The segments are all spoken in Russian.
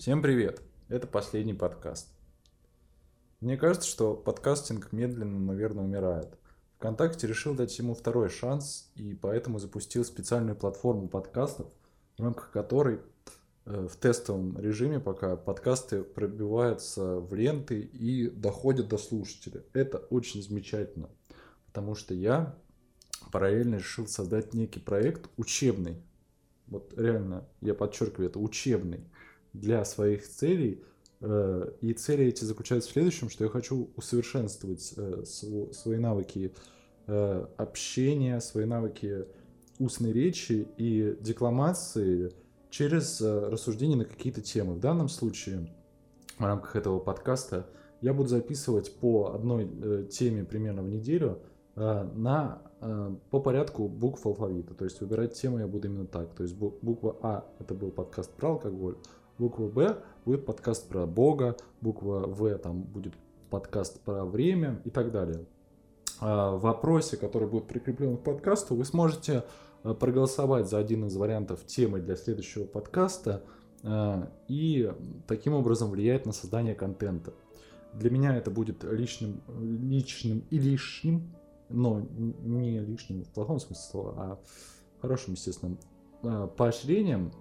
Всем привет! Это последний подкаст. Мне кажется, что подкастинг медленно, наверное, умирает. ВКонтакте решил дать ему второй шанс и поэтому запустил специальную платформу подкастов, в рамках которой э, в тестовом режиме пока подкасты пробиваются в ленты и доходят до слушателя. Это очень замечательно, потому что я параллельно решил создать некий проект учебный. Вот реально, я подчеркиваю, это учебный для своих целей. Э, и цели эти заключаются в следующем, что я хочу усовершенствовать э, свои навыки э, общения, свои навыки устной речи и декламации через рассуждение на какие-то темы. В данном случае, в рамках этого подкаста, я буду записывать по одной теме примерно в неделю на, по порядку букв алфавита. То есть выбирать тему я буду именно так. То есть буква А это был подкаст про алкоголь, Буква Б будет подкаст про Бога, буква В там будет подкаст про время и так далее. А в вопросе, который будет прикреплен к подкасту, вы сможете э, проголосовать за один из вариантов темы для следующего подкаста э, и таким образом влиять на создание контента. Для меня это будет личным, личным и лишним, но не лишним в плохом смысле слова, а хорошим, естественно, э, поощрением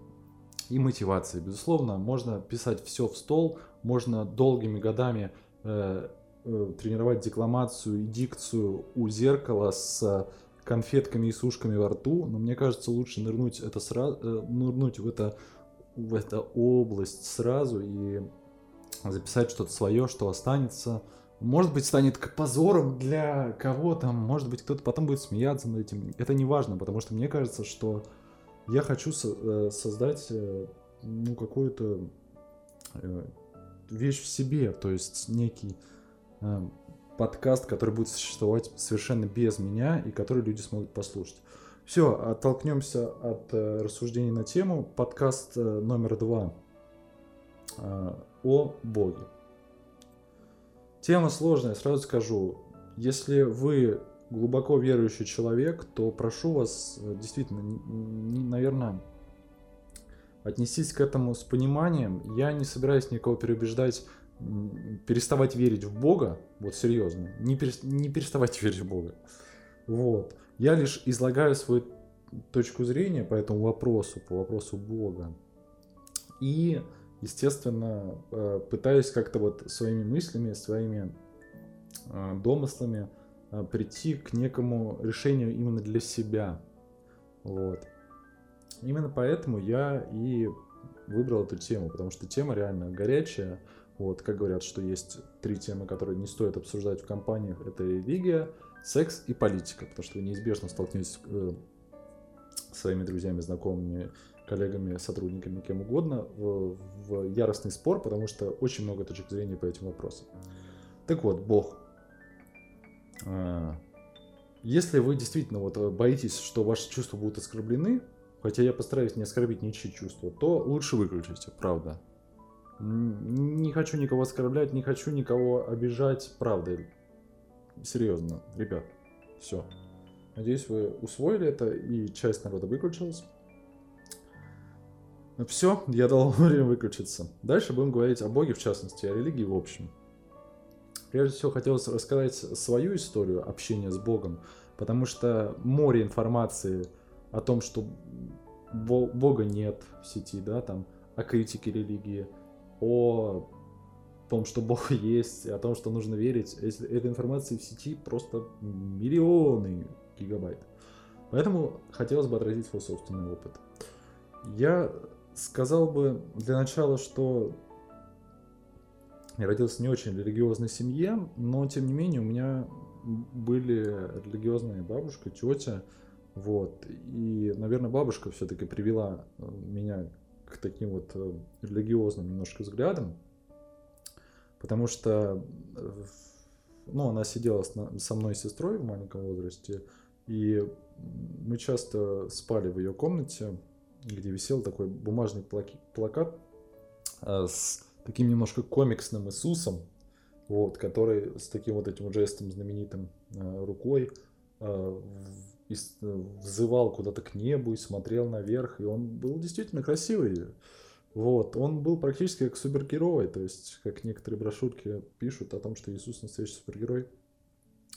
и мотивации. Безусловно, можно писать все в стол, можно долгими годами э, э, тренировать декламацию и дикцию у зеркала с конфетками и сушками во рту, но мне кажется, лучше нырнуть, это сразу, э, нырнуть в, это, в эту область сразу и записать что-то свое, что останется. Может быть, станет позором для кого-то, может быть, кто-то потом будет смеяться над этим. Это не важно, потому что мне кажется, что я хочу со- э, создать э, ну, какую-то э, вещь в себе, то есть некий подкаст, который будет существовать совершенно без меня и который люди смогут послушать. Все, оттолкнемся от рассуждений на тему. Подкаст номер два о Боге. Тема сложная, сразу скажу. Если вы глубоко верующий человек, то прошу вас э, действительно, наверное, отнесись к этому с пониманием. Я не собираюсь никого переубеждать переставать верить в Бога, вот серьезно, не, перес, не переставать верить в Бога. Вот. Я лишь излагаю свою точку зрения по этому вопросу, по вопросу Бога. И, естественно, э, пытаюсь как-то вот своими мыслями, своими э, домыслами прийти к некому решению именно для себя. Вот. Именно поэтому я и выбрал эту тему, потому что тема реально горячая. Вот, как говорят, что есть три темы, которые не стоит обсуждать в компаниях. Это религия, секс и политика, потому что вы неизбежно столкнетесь э, с своими друзьями, знакомыми, коллегами, сотрудниками, кем угодно в, в яростный спор, потому что очень много точек зрения по этим вопросам. Так вот, Бог а, если вы действительно вот э, боитесь, что ваши чувства будут оскорблены, хотя я постараюсь не оскорбить ничьи чувства, то лучше выключите, правда. Не хочу никого оскорблять, не хочу никого обижать, правда. Серьезно, ребят, все. Надеюсь, вы усвоили это, и часть народа выключилась. Все, я дал время выключиться. Дальше будем говорить о Боге, в частности, о религии в общем. Прежде всего хотелось рассказать свою историю общения с Богом, потому что море информации о том, что Бога нет в сети, да, там, о критике религии, о том, что Бог есть, о том, что нужно верить. Этой информации в сети просто миллионы гигабайт. Поэтому хотелось бы отразить свой собственный опыт. Я сказал бы для начала, что я родился не очень религиозной семье, но тем не менее у меня были религиозные бабушка, тетя, вот. И, наверное, бабушка все-таки привела э, меня к таким вот э, религиозным немножко взглядам, потому что, э, ну, она сидела со мной и сестрой в маленьком возрасте, и мы часто спали в ее комнате, где висел такой бумажный плакат с таким немножко комиксным Иисусом, вот, который с таким вот этим жестом знаменитым э, рукой э, взывал куда-то к небу и смотрел наверх, и он был действительно красивый. Вот, он был практически как супергерой, то есть, как некоторые брошюрки пишут о том, что Иисус настоящий супергерой,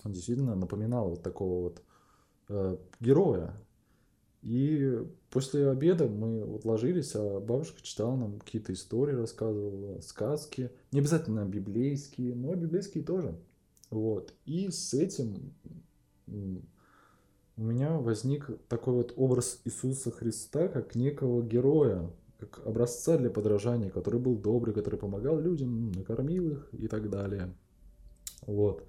он действительно напоминал вот такого вот э, героя. И после обеда мы вот ложились, а бабушка читала нам какие-то истории, рассказывала, сказки. Не обязательно библейские, но библейские тоже. Вот. И с этим у меня возник такой вот образ Иисуса Христа как некого героя, как образца для подражания, который был добрый, который помогал людям, накормил их и так далее. Вот.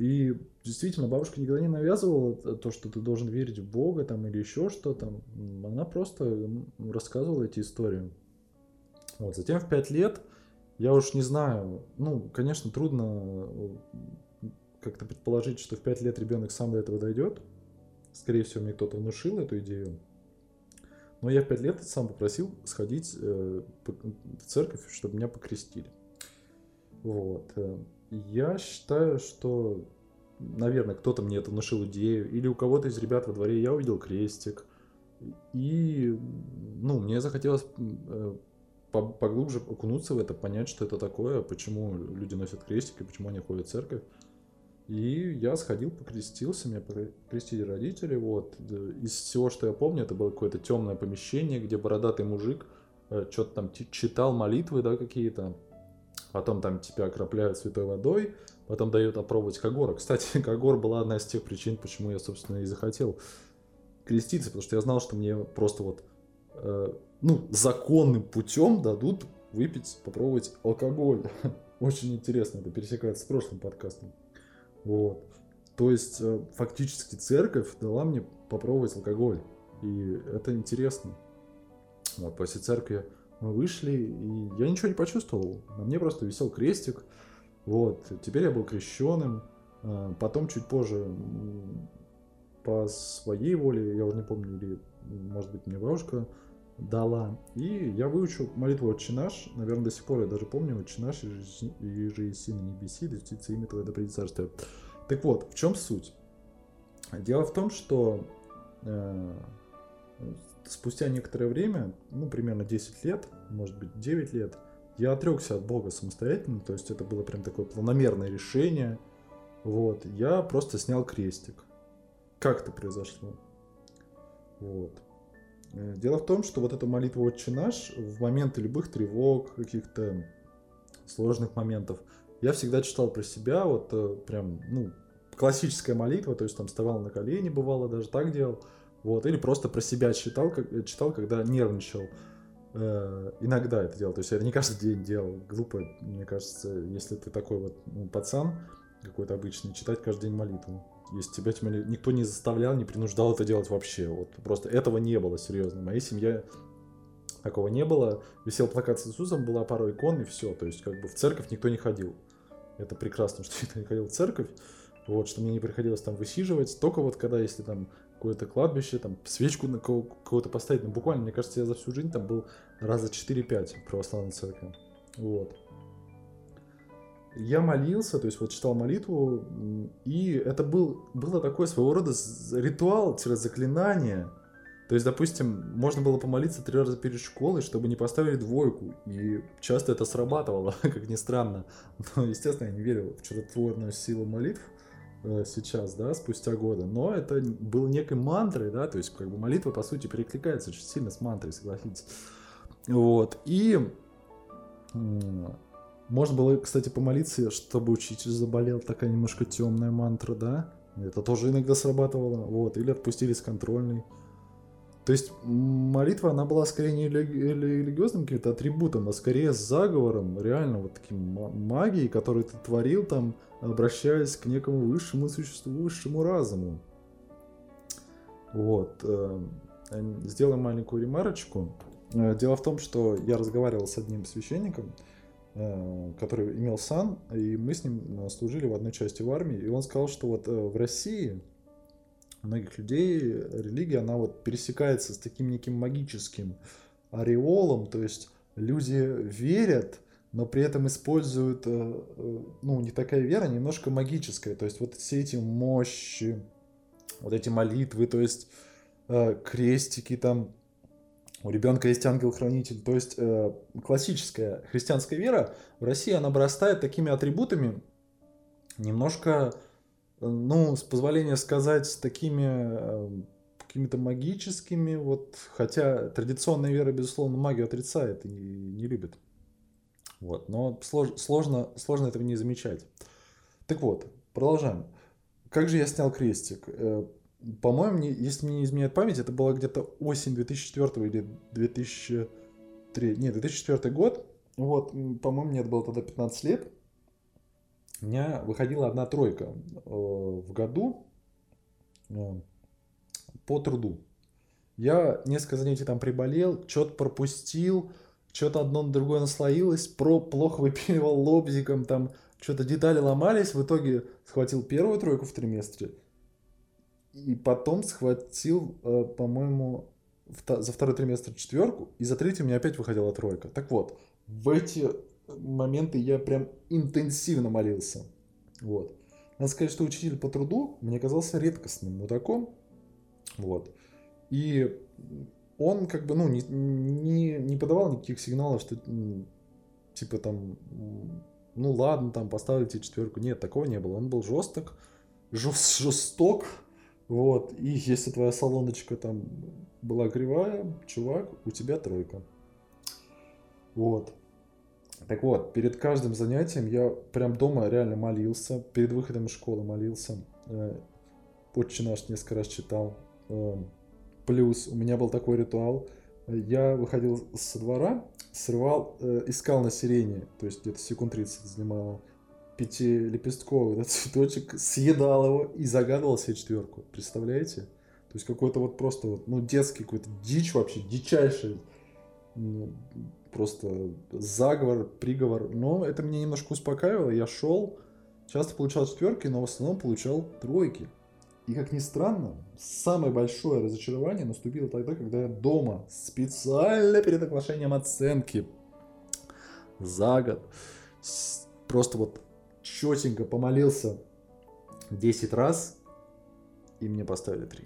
И действительно, бабушка никогда не навязывала то, что ты должен верить в Бога там или еще что-то. Она просто рассказывала эти истории. Вот. Затем в пять лет, я уж не знаю, ну, конечно, трудно э, как-то предположить, что в пять лет ребенок сам до этого дойдет. Скорее всего, мне кто-то внушил эту идею. Но я в пять лет сам попросил сходить э, в церковь, чтобы меня покрестили. Вот. Э, я считаю, что, наверное, кто-то мне это внушил идею, или у кого-то из ребят во дворе я увидел крестик, и, ну, мне захотелось э, поглубже окунуться в это, понять, что это такое, почему люди носят крестик и почему они ходят в церковь. И я сходил, покрестился, меня покрестили родители, вот. Из всего, что я помню, это было какое-то темное помещение, где бородатый мужик э, что-то там читал молитвы, да, какие-то потом там тебя окропляют святой водой, потом дают опробовать Кагора. Кстати, Кагор была одна из тех причин, почему я, собственно, и захотел креститься, потому что я знал, что мне просто вот, э, ну, законным путем дадут выпить, попробовать алкоголь. Очень интересно, это пересекается с прошлым подкастом. Вот. То есть, э, фактически церковь дала мне попробовать алкоголь. И это интересно. Вот, после церкви мы вышли, и я ничего не почувствовал. На мне просто висел крестик. Вот. Теперь я был крещенным. А, потом чуть позже по своей воле, я уже не помню, или, может быть, мне бабушка дала. И я выучил молитву «Отче наш». Наверное, до сих пор я даже помню «Отче наш, и же и на небеси, птица имя Твое, да придет царствие». Так вот, в чем суть? Дело в том, что э, спустя некоторое время, ну, примерно 10 лет, может быть, 9 лет, я отрекся от Бога самостоятельно, то есть это было прям такое планомерное решение. Вот, я просто снял крестик. Как это произошло? Вот. Э, дело в том, что вот эта молитва «Отче наш» в моменты любых тревог, каких-то сложных моментов, я всегда читал про себя, вот э, прям, ну, классическая молитва, то есть там вставал на колени, бывало, даже так делал. Вот, или просто про себя читал, как, читал, когда нервничал. Э, иногда это делал. То есть я это не каждый день делал. Глупо, мне кажется, если ты такой вот ну, пацан какой-то обычный, читать каждый день молитву. Если тебя тем никто не заставлял, не принуждал это делать вообще. Вот просто этого не было, серьезно. Моей семье такого не было. Висел плакат с Иисусом, была пара икон и все. То есть как бы в церковь никто не ходил. Это прекрасно, что никто не ходил в церковь. Вот, что мне не приходилось там высиживать. Только вот когда, если там какое-то кладбище, там свечку на кого-то поставить. Ну, буквально, мне кажется, я за всю жизнь там был раза 4-5 в православной церкви. Вот. Я молился, то есть вот читал молитву, и это был, было такое своего рода ритуал-заклинание. То есть, допустим, можно было помолиться три раза перед школой, чтобы не поставили двойку. И часто это срабатывало, как ни странно. Но, естественно, я не верил в чудотворную силу молитв. Э, сейчас, да, спустя годы, но это было некой мантрой, да, то есть как бы молитва, по сути, перекликается очень сильно с мантрой, согласитесь. Вот, и можно было, кстати, помолиться, чтобы учитель заболел, такая немножко темная мантра, да, это тоже иногда срабатывало, вот, или отпустили с контрольной. То есть молитва, она была скорее не религиозным каким-то атрибутом, а скорее заговором, реально вот таким магией, которую ты творил там, обращаясь к некому высшему существу, высшему разуму. Вот. Э, сделаем маленькую ремарочку. Э, дело в том, что я разговаривал с одним священником, э, который имел сан, и мы с ним служили в одной части в армии, и он сказал, что вот в России многих людей религия, она вот пересекается с таким неким магическим ореолом, то есть люди верят, но при этом используют, э, э, ну, не такая вера, немножко магическая, то есть вот все эти мощи, вот эти молитвы, то есть э, крестики там, у ребенка есть ангел-хранитель. То есть э, классическая христианская вера в России, она обрастает такими атрибутами, немножко, э, ну, с позволения сказать, такими э, какими-то магическими, вот, хотя традиционная вера, безусловно, магию отрицает и не любит. Вот, но слож, сложно, сложно этого не замечать. Так вот, продолжаем. Как же я снял крестик? Э, по-моему, если мне не изменяет память, это была где-то осень 2004 или 2003, нет, 2004 год. Вот, по-моему, мне это было тогда 15 лет. У меня выходила одна тройка э, в году э, по труду. Я несколько занятий там приболел, что-то пропустил, что-то одно на другое наслоилось, про плохо выпиливал лобзиком, там что-то детали ломались, в итоге схватил первую тройку в триместре, и потом схватил, э, по-моему, за второй триместр четверку, и за третий у меня опять выходила тройка. Так вот, в эти моменты я прям интенсивно молился. Вот. Надо сказать, что учитель по труду мне казался редкостным мудаком. Вот. И он как бы, ну, не, не, не подавал никаких сигналов, что типа там, ну ладно, там поставили тебе четверку. Нет, такого не было. Он был жесток, жест, жесток, вот. И если твоя салоночка там была кривая, чувак, у тебя тройка. Вот. Так вот, перед каждым занятием я прям дома реально молился, перед выходом из школы молился. Э, Отче наш несколько раз читал. Э, плюс у меня был такой ритуал. Я выходил со двора, срывал, э, искал на сирене, то есть где-то секунд 30 занимало, пятилепестковый этот цветочек, съедал его и загадывал себе четверку. Представляете? То есть какой-то вот просто вот, ну, детский какой-то дичь вообще, дичайший. Просто заговор, приговор. Но это меня немножко успокаивало. Я шел, часто получал четверки, но в основном получал тройки. И как ни странно, самое большое разочарование наступило тогда, когда я дома специально перед оглашением оценки за год просто вот четенько помолился 10 раз, и мне поставили 3.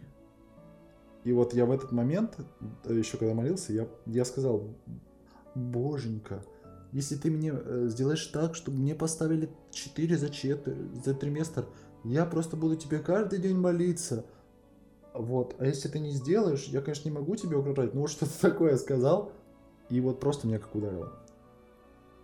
И вот я в этот момент, еще когда молился, я, я сказал, боженька, если ты мне э, сделаешь так, чтобы мне поставили 4 за, чет, за триместр, я просто буду тебе каждый день молиться. Вот. А если ты не сделаешь, я, конечно, не могу тебе угрожать, но вот что-то такое сказал, и вот просто меня как ударило.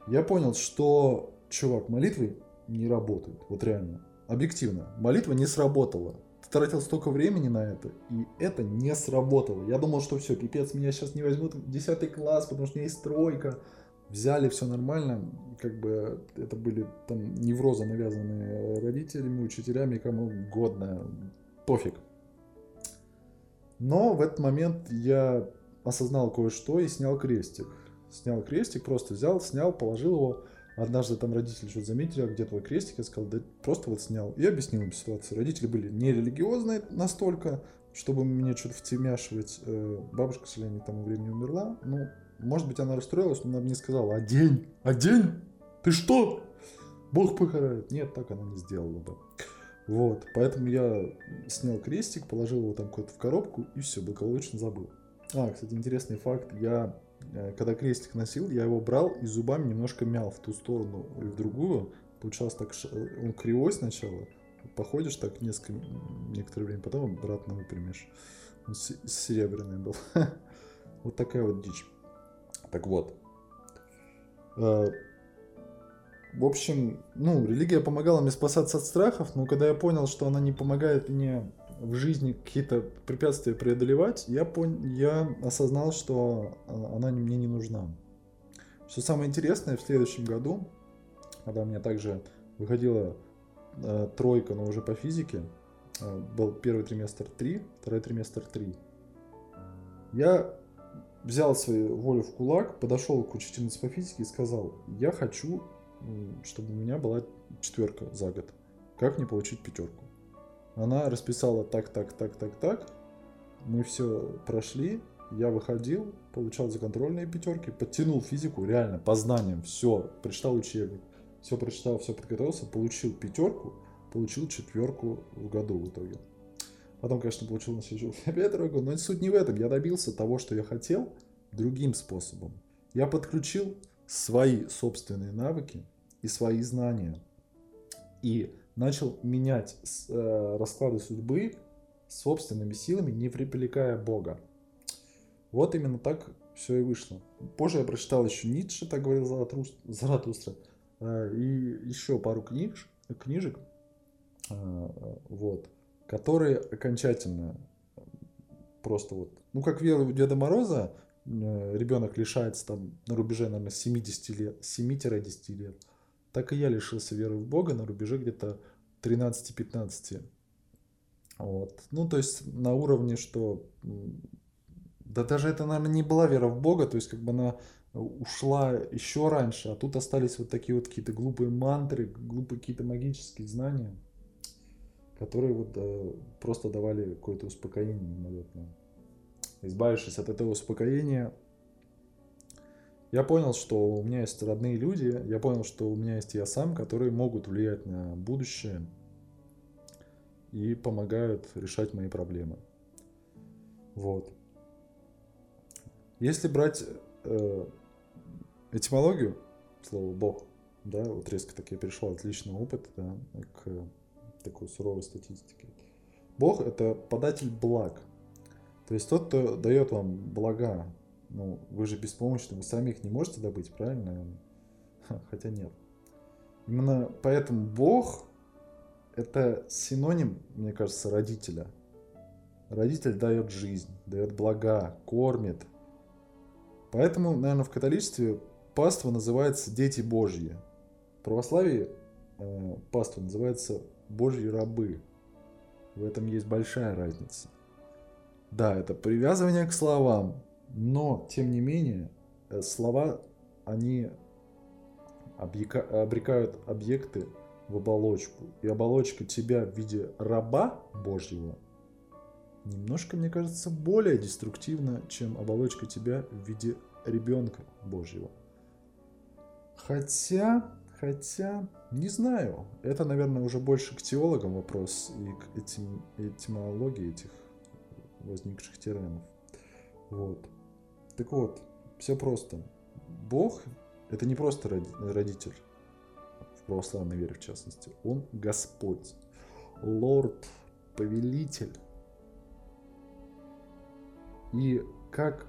Я понял, что, чувак, молитвы не работают. Вот реально. Объективно. Молитва не сработала. Тратил столько времени на это, и это не сработало. Я думал, что все, пипец, меня сейчас не возьмут в 10 класс, потому что у меня есть тройка взяли все нормально, как бы это были там неврозы навязанные родителями, учителями, кому угодно, пофиг. Но в этот момент я осознал кое-что и снял крестик. Снял крестик, просто взял, снял, положил его. Однажды там родители что-то заметили, а где твой крестик? Я сказал, да просто вот снял. И объяснил им ситуацию. Родители были не религиозные настолько, чтобы мне что-то втемяшивать. Э, бабушка, к сожалению, к тому времени умерла. Ну, может быть, она расстроилась, но она мне сказала, а день, а ты что? Бог покарает. Нет, так она не сделала бы. Вот, поэтому я снял крестик, положил его там куда-то в коробку и все, благополучно забыл. А, кстати, интересный факт. Я, когда крестик носил, я его брал и зубами немножко мял в ту сторону и в другую. Получалось так, он кривой сначала, походишь так несколько, некоторое время, потом обратно выпрямишь. Он серебряный был. Вот такая вот дичь. Так вот. Э, в общем, ну, религия помогала мне спасаться от страхов, но когда я понял, что она не помогает мне в жизни какие-то препятствия преодолевать, я, пон... я осознал, что э, она мне не нужна. Что самое интересное, в следующем году, когда у меня также выходила э, тройка, но уже по физике, э, был первый триместр 3, второй триместр 3, я взял свою волю в кулак, подошел к учительнице по физике и сказал, я хочу, чтобы у меня была четверка за год. Как мне получить пятерку? Она расписала так, так, так, так, так. Мы все прошли. Я выходил, получал законтрольные пятерки, подтянул физику, реально, по знаниям, все, прочитал учебник, все прочитал, все подготовился, получил пятерку, получил четверку в году в итоге. Потом, конечно, получил на следующий опять тройку, но суть не в этом. Я добился того, что я хотел, другим способом. Я подключил свои собственные навыки и свои знания. И начал менять э, расклады судьбы собственными силами, не привлекая Бога. Вот именно так все и вышло. Позже я прочитал еще Ницше, так говорил Заратустра, э, и еще пару книг, книжек, э, вот, которые окончательно просто вот, ну как вера Деда Мороза, ребенок лишается там на рубеже, наверное, 70 лет, 7-10 лет, так и я лишился веры в Бога на рубеже где-то 13-15. Вот. Ну, то есть на уровне, что... Да даже это, наверное, не была вера в Бога, то есть как бы она ушла еще раньше, а тут остались вот такие вот какие-то глупые мантры, глупые какие-то магические знания, которые вот э, просто давали какое-то успокоение мимолетное. Избавившись от этого успокоения, я понял, что у меня есть родные люди, я понял, что у меня есть я сам, которые могут влиять на будущее и помогают решать мои проблемы. Вот. Если брать э, этимологию слова Бог, да, вот резко так я перешел от личного опыта да, к такой суровой статистике. Бог это податель благ. То есть тот, кто дает вам блага, ну, вы же беспомощны, вы сами их не можете добыть, правильно? Хотя нет. Именно поэтому Бог это синоним, мне кажется, родителя. Родитель дает жизнь, дает блага, кормит. Поэтому, наверное, в католичестве паства называется «дети Божьи». В православии э, паства называется «божьи рабы». В этом есть большая разница. Да, это привязывание к словам, но, тем не менее, э, слова, они обрекают объекты в оболочку. И оболочка тебя в виде раба Божьего немножко, мне кажется, более деструктивна, чем оболочка тебя в виде ребенка Божьего. Хотя, хотя, не знаю. Это, наверное, уже больше к теологам вопрос и к этим, этимологии этих возникших терминов. Вот. Так вот, все просто. Бог – это не просто родитель, в православной вере в частности. Он Господь, Лорд, Повелитель. И как,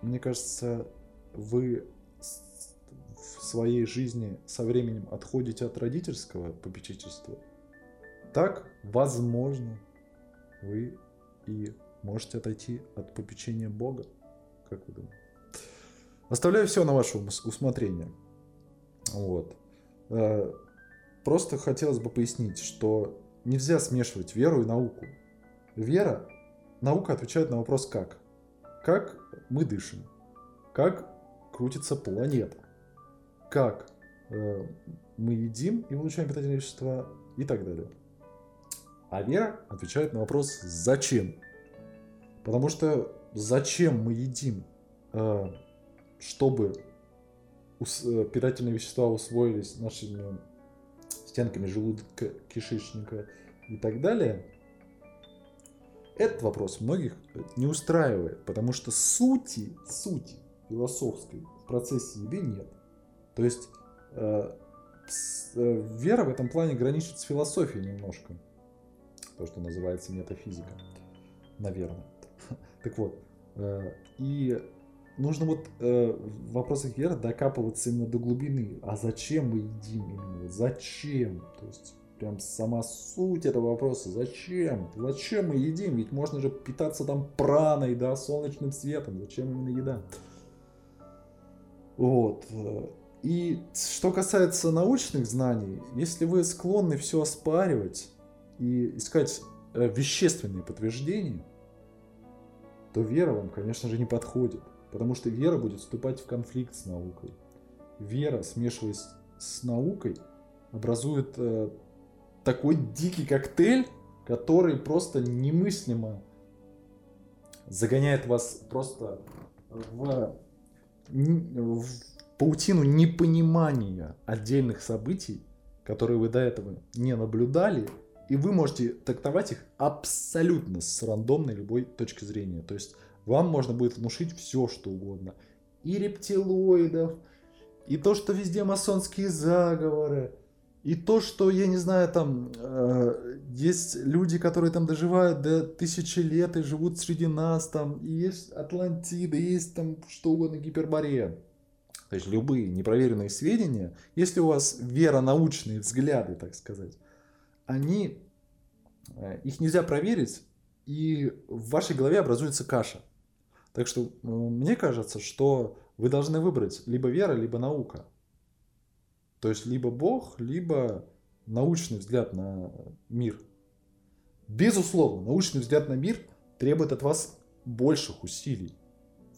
мне кажется, вы в своей жизни со временем отходите от родительского попечительства, так, возможно, вы и можете отойти от попечения Бога. Как вы думаете? Оставляю все на ваше усмотрение. Вот. Э, просто хотелось бы пояснить, что нельзя смешивать веру и науку. Вера, наука отвечает на вопрос как. Как мы дышим? Как крутится планета? Как э, мы едим и получаем питательные вещества и так далее. А вера отвечает на вопрос «зачем?». Потому что зачем мы едим, э, чтобы э, питательные вещества усвоились нашими стенками желудка, кишечника и так далее, этот вопрос многих не устраивает, потому что сути, сути философской в процессе еды нет. То есть э, вера в этом плане граничит с философией немножко. То, что называется метафизика. Наверное. Так вот, э, и нужно вот э, в вопросах веры докапываться именно до глубины. А зачем мы едим именно? Зачем? То есть прям сама суть этого вопроса. Зачем? Зачем мы едим? Ведь можно же питаться там праной, да, солнечным светом. Зачем именно еда? Вот. И что касается научных знаний, если вы склонны все оспаривать и искать э, вещественные подтверждения, то вера вам, конечно же, не подходит. Потому что вера будет вступать в конфликт с наукой. Вера, смешиваясь с наукой, образует э, такой дикий коктейль, который просто немыслимо загоняет вас просто в, в паутину непонимания отдельных событий, которые вы до этого не наблюдали, и вы можете трактовать их абсолютно с рандомной любой точки зрения. То есть вам можно будет внушить все, что угодно. И рептилоидов, и то, что везде масонские заговоры, и то, что, я не знаю, там э, есть люди, которые там доживают до тысячи лет и живут среди нас, там, и есть Атлантида, есть там что угодно, Гиперборея. То есть любые непроверенные сведения, если у вас веронаучные взгляды, так сказать, они, э, их нельзя проверить, и в вашей голове образуется каша. Так что э, мне кажется, что вы должны выбрать либо вера, либо наука. То есть либо Бог, либо научный взгляд на мир. Безусловно, научный взгляд на мир требует от вас больших усилий.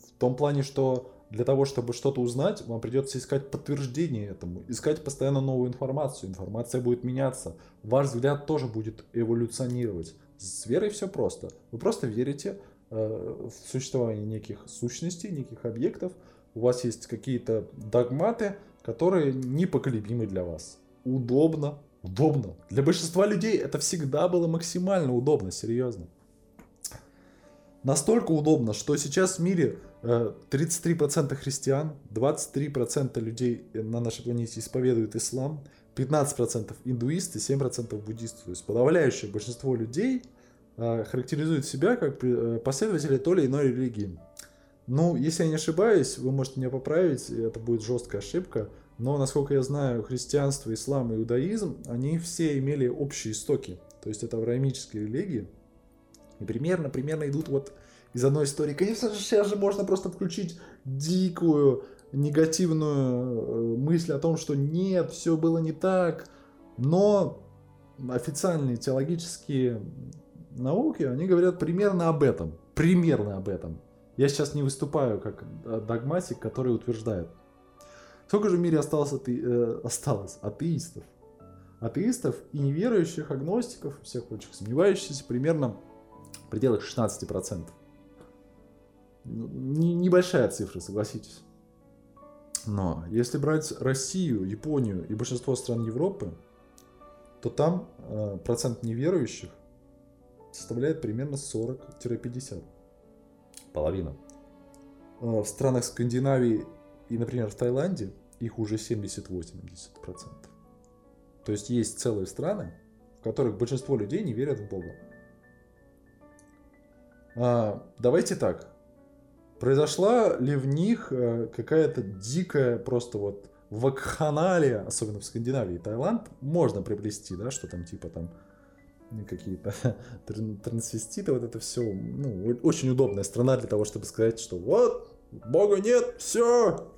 В том плане, что для того, чтобы что-то узнать, вам придется искать подтверждение этому, искать постоянно новую информацию. Информация будет меняться, ваш взгляд тоже будет эволюционировать. С верой все просто. Вы просто верите э, в существование неких сущностей, неких объектов. У вас есть какие-то догматы, которые непоколебимы для вас. Удобно, удобно. Для большинства людей это всегда было максимально удобно, серьезно. Настолько удобно, что сейчас в мире 33% э, христиан, 23% людей на нашей планете исповедуют ислам, 15% индуисты, 7% буддисты. То есть подавляющее большинство людей э, характеризует себя как э, последователи той или иной религии. Ну, если я не ошибаюсь, вы можете меня поправить, это будет жесткая ошибка, но, насколько я знаю, христианство, ислам и иудаизм, они все имели общие истоки. То есть это авраамические религии. И примерно, примерно идут вот из одной истории. Конечно же, сейчас же можно просто включить дикую, негативную э, мысль о том, что нет, все было не так. Но официальные теологические науки, они говорят примерно об этом. Примерно об этом. Я сейчас не выступаю как догматик, который утверждает. Сколько же в мире осталось, ате... э, осталось атеистов? Атеистов и неверующих, агностиков, всех прочих сомневающихся примерно в пределах 16%. Небольшая цифра, согласитесь. Но если брать Россию, Японию и большинство стран Европы, то там э, процент неверующих составляет примерно 40-50 половина. Э, в странах Скандинавии и, например, в Таиланде их уже 70-80%. То есть есть целые страны, в которых большинство людей не верят в Бога. А, давайте так. Произошла ли в них э, какая-то дикая просто вот вакханалия, особенно в Скандинавии, Таиланд, можно приплести, да, что там типа там какие-то трансвеститы, вот это все, ну, очень удобная страна для того, чтобы сказать, что вот, бога нет, все.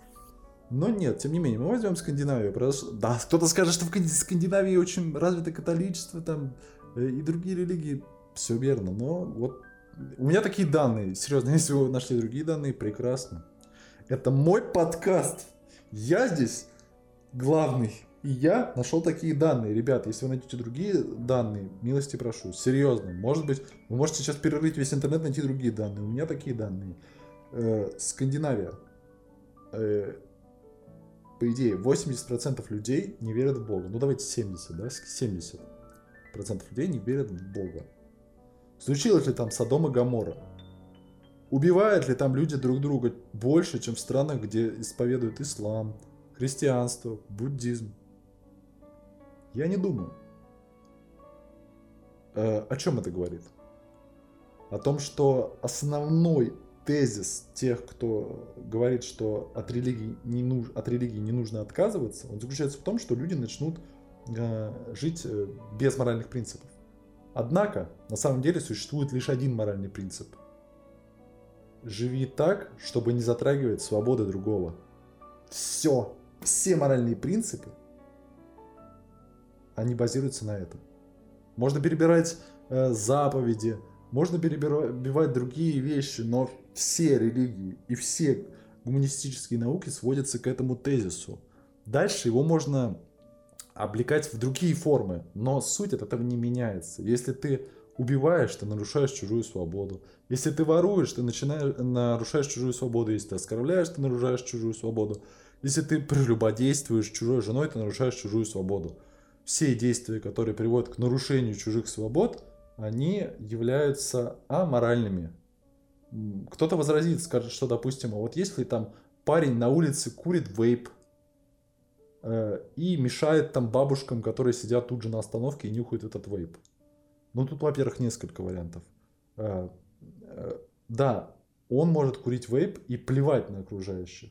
Но нет, тем не менее, мы возьмем Скандинавию. Да, кто-то скажет, что в Скандинавии очень развито католичество там э, и другие религии. Все верно, но вот у меня такие данные. Серьезно, если вы нашли другие данные, прекрасно. Это мой подкаст. Я здесь главный. И я нашел такие данные. Ребята, если вы найдете другие данные, милости прошу. Серьезно. Может быть, вы можете сейчас перерыть весь интернет, найти другие данные. У меня такие данные. Э, Скандинавия. Э, по идее, 80% людей не верят в Бога. Ну, давайте 70, да? 70% людей не верят в Бога. Случилось ли там Содом и Гамора? Убивают ли там люди друг друга больше, чем в странах, где исповедуют ислам, христианство, буддизм? Я не думаю. Э, о чем это говорит? О том, что основной тезис тех, кто говорит, что от религии не, нуж, от религии не нужно отказываться, он заключается в том, что люди начнут э, жить э, без моральных принципов. Однако, на самом деле существует лишь один моральный принцип. Живи так, чтобы не затрагивать свободы другого. Все. Все моральные принципы они базируются на этом. Можно перебирать э, заповеди, можно перебивать другие вещи, но все религии и все гуманистические науки сводятся к этому тезису. Дальше его можно облекать в другие формы, но суть от этого не меняется. Если ты убиваешь, ты нарушаешь чужую свободу. Если ты воруешь, ты начинаешь, нарушаешь чужую свободу. Если ты оскорбляешь, ты нарушаешь чужую свободу. Если ты прелюбодействуешь чужой женой, ты нарушаешь чужую свободу все действия, которые приводят к нарушению чужих свобод, они являются аморальными. Кто-то возразит, скажет, что, допустим, а вот если там парень на улице курит вейп и мешает там бабушкам, которые сидят тут же на остановке и нюхают этот вейп. Ну, тут, во-первых, несколько вариантов. Э, э, да, он может курить вейп и плевать на окружающих.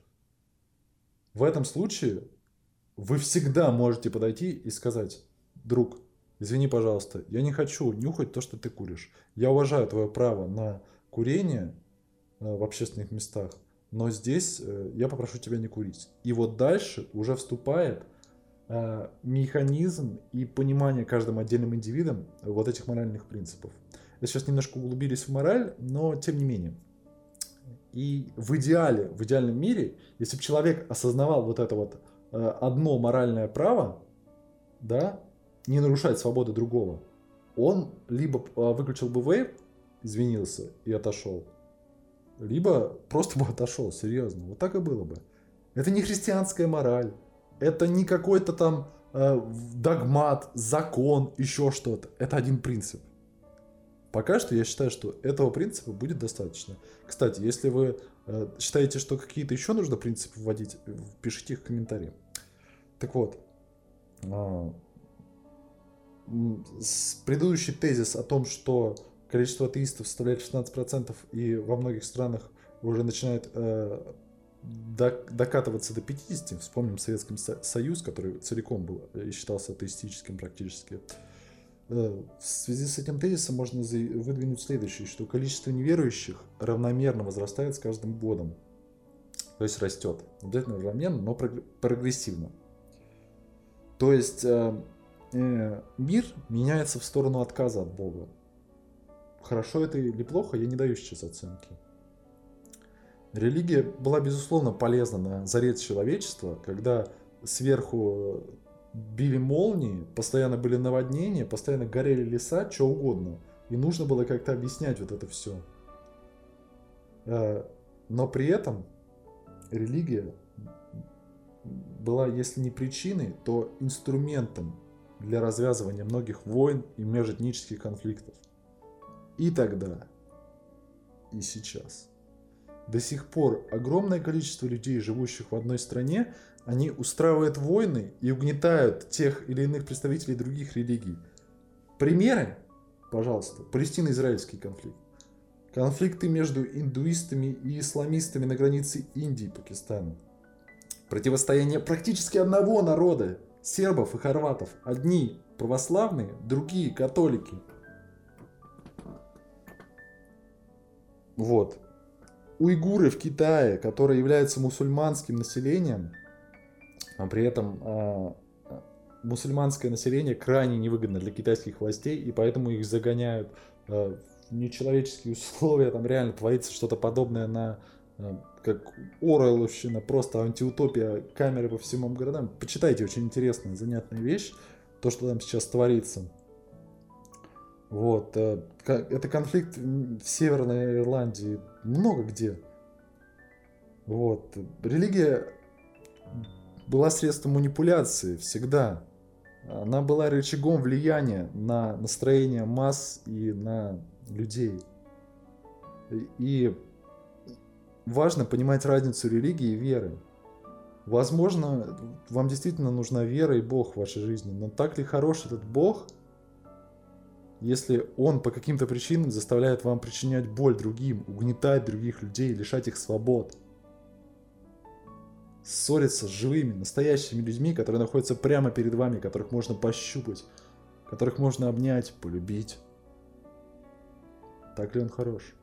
В этом случае вы всегда можете подойти и сказать, друг, извини, пожалуйста, я не хочу нюхать то, что ты куришь. Я уважаю твое право на курение э, в общественных местах, но здесь э, я попрошу тебя не курить. И вот дальше уже вступает э, механизм и понимание каждым отдельным индивидом вот этих моральных принципов. Я сейчас немножко углубились в мораль, но тем не менее. И в идеале, в идеальном мире, если бы человек осознавал вот это вот одно моральное право, да, не нарушать свободы другого, он либо выключил бы вейп, извинился и отошел. Либо просто бы отошел, серьезно. Вот так и было бы. Это не христианская мораль. Это не какой-то там э, догмат, закон, еще что-то. Это один принцип. Пока что я считаю, что этого принципа будет достаточно. Кстати, если вы э, считаете, что какие-то еще нужно принципы вводить, пишите их в комментарии. Так вот, э, предыдущий тезис о том, что количество атеистов составляет 16%, и во многих странах уже начинает э, докатываться до 50%. Вспомним Советский Союз, который целиком был и считался атеистическим практически. Э, в связи с этим тезисом можно выдвинуть следующее, что количество неверующих равномерно возрастает с каждым годом. То есть растет. Обязательно равномерно, но прогрессивно. То есть э, э, мир меняется в сторону отказа от Бога. Хорошо это или плохо, я не даю сейчас оценки. Религия была, безусловно, полезна на заре человечества, когда сверху били молнии, постоянно были наводнения, постоянно горели леса, что угодно. И нужно было как-то объяснять вот это все. Э, но при этом религия была, если не причиной, то инструментом для развязывания многих войн и межэтнических конфликтов. И тогда, и сейчас. До сих пор огромное количество людей, живущих в одной стране, они устраивают войны и угнетают тех или иных представителей других религий. Примеры? Пожалуйста. Палестино-израильский конфликт. Конфликты между индуистами и исламистами на границе Индии и Пакистана. Противостояние практически одного народа, сербов и хорватов. Одни православные, другие католики – Вот. Уйгуры в Китае, которые являются мусульманским населением, а при этом э, мусульманское население крайне невыгодно для китайских властей, и поэтому их загоняют э, в нечеловеческие условия, там реально творится что-то подобное на как Ореловщина, просто антиутопия, камеры по всем городам. Почитайте, очень интересная, занятная вещь, то, что там сейчас творится. Вот. Э, это конфликт в Северной Ирландии много где. Вот. Религия была средством манипуляции всегда. Она была рычагом влияния на настроение масс и на людей. И важно понимать разницу религии и веры. Возможно, вам действительно нужна вера и Бог в вашей жизни, но так ли хорош этот Бог – если он по каким-то причинам заставляет вам причинять боль другим, угнетать других людей, лишать их свобод. Ссориться с живыми, настоящими людьми, которые находятся прямо перед вами, которых можно пощупать, которых можно обнять, полюбить. Так ли он хорош?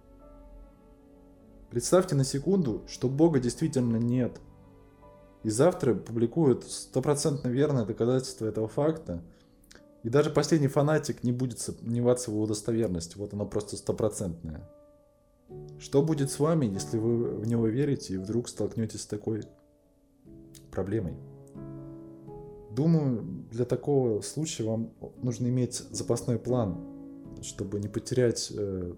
Представьте на секунду, что Бога действительно нет. И завтра публикуют стопроцентно верное доказательство этого факта – и даже последний фанатик не будет сомневаться в его достоверности. Вот оно просто стопроцентное. Что будет с вами, если вы в него верите и вдруг столкнетесь с такой проблемой? Думаю, для такого случая вам нужно иметь запасной план, чтобы не потерять э,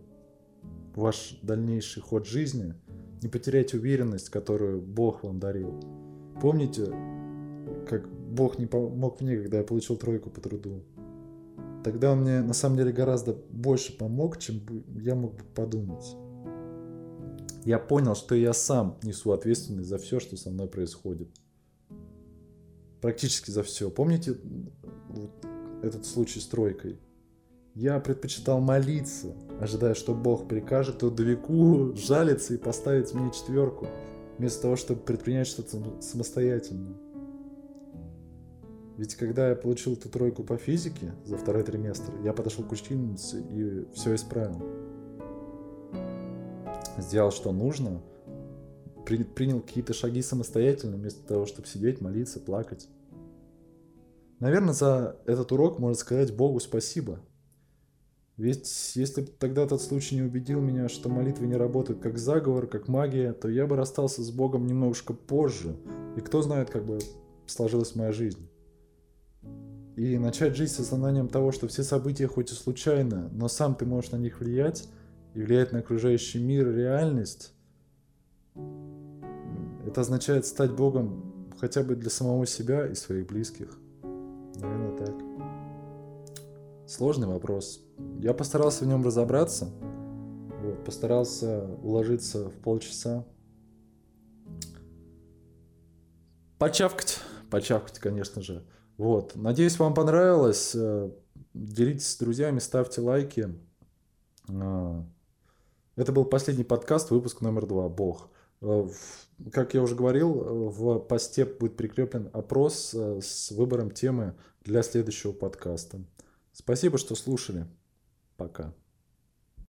ваш дальнейший ход жизни, не потерять уверенность, которую Бог вам дарил. Помните, как Бог не помог мне, когда я получил тройку по труду. Тогда он мне на самом деле гораздо больше помог, чем я мог бы подумать. я понял, что я сам несу ответственность за все, что со мной происходит. Практически за все. Помните вот этот случай с тройкой? Я предпочитал молиться, ожидая, что Бог прикажет трудовику жалиться и поставить мне четверку, вместо того, чтобы предпринять что-то самостоятельно. Ведь когда я получил эту тройку по физике за второй триместр, я подошел к учительнице и все исправил. Сделал, что нужно, при, принял какие-то шаги самостоятельно, вместо того, чтобы сидеть, молиться, плакать. Наверное, за этот урок можно сказать Богу спасибо. Ведь если бы тогда этот случай не убедил меня, что молитвы не работают как заговор, как магия, то я бы расстался с Богом немножко позже. И кто знает, как бы сложилась моя жизнь. И начать жить с осознанием того, что все события хоть и случайны, но сам ты можешь на них влиять и влиять на окружающий мир реальность, это означает стать Богом хотя бы для самого себя и своих близких. Наверное, так. Сложный вопрос. Я постарался в нем разобраться. Вот, постарался уложиться в полчаса. Почавкать. Почавкать, конечно же. Вот. Надеюсь, вам понравилось. Э, делитесь с друзьями, ставьте лайки. А, это был последний подкаст, выпуск номер два. Бог. Э, как я уже говорил, в посте будет прикреплен опрос э, с выбором темы для следующего подкаста. Спасибо, что слушали. Пока.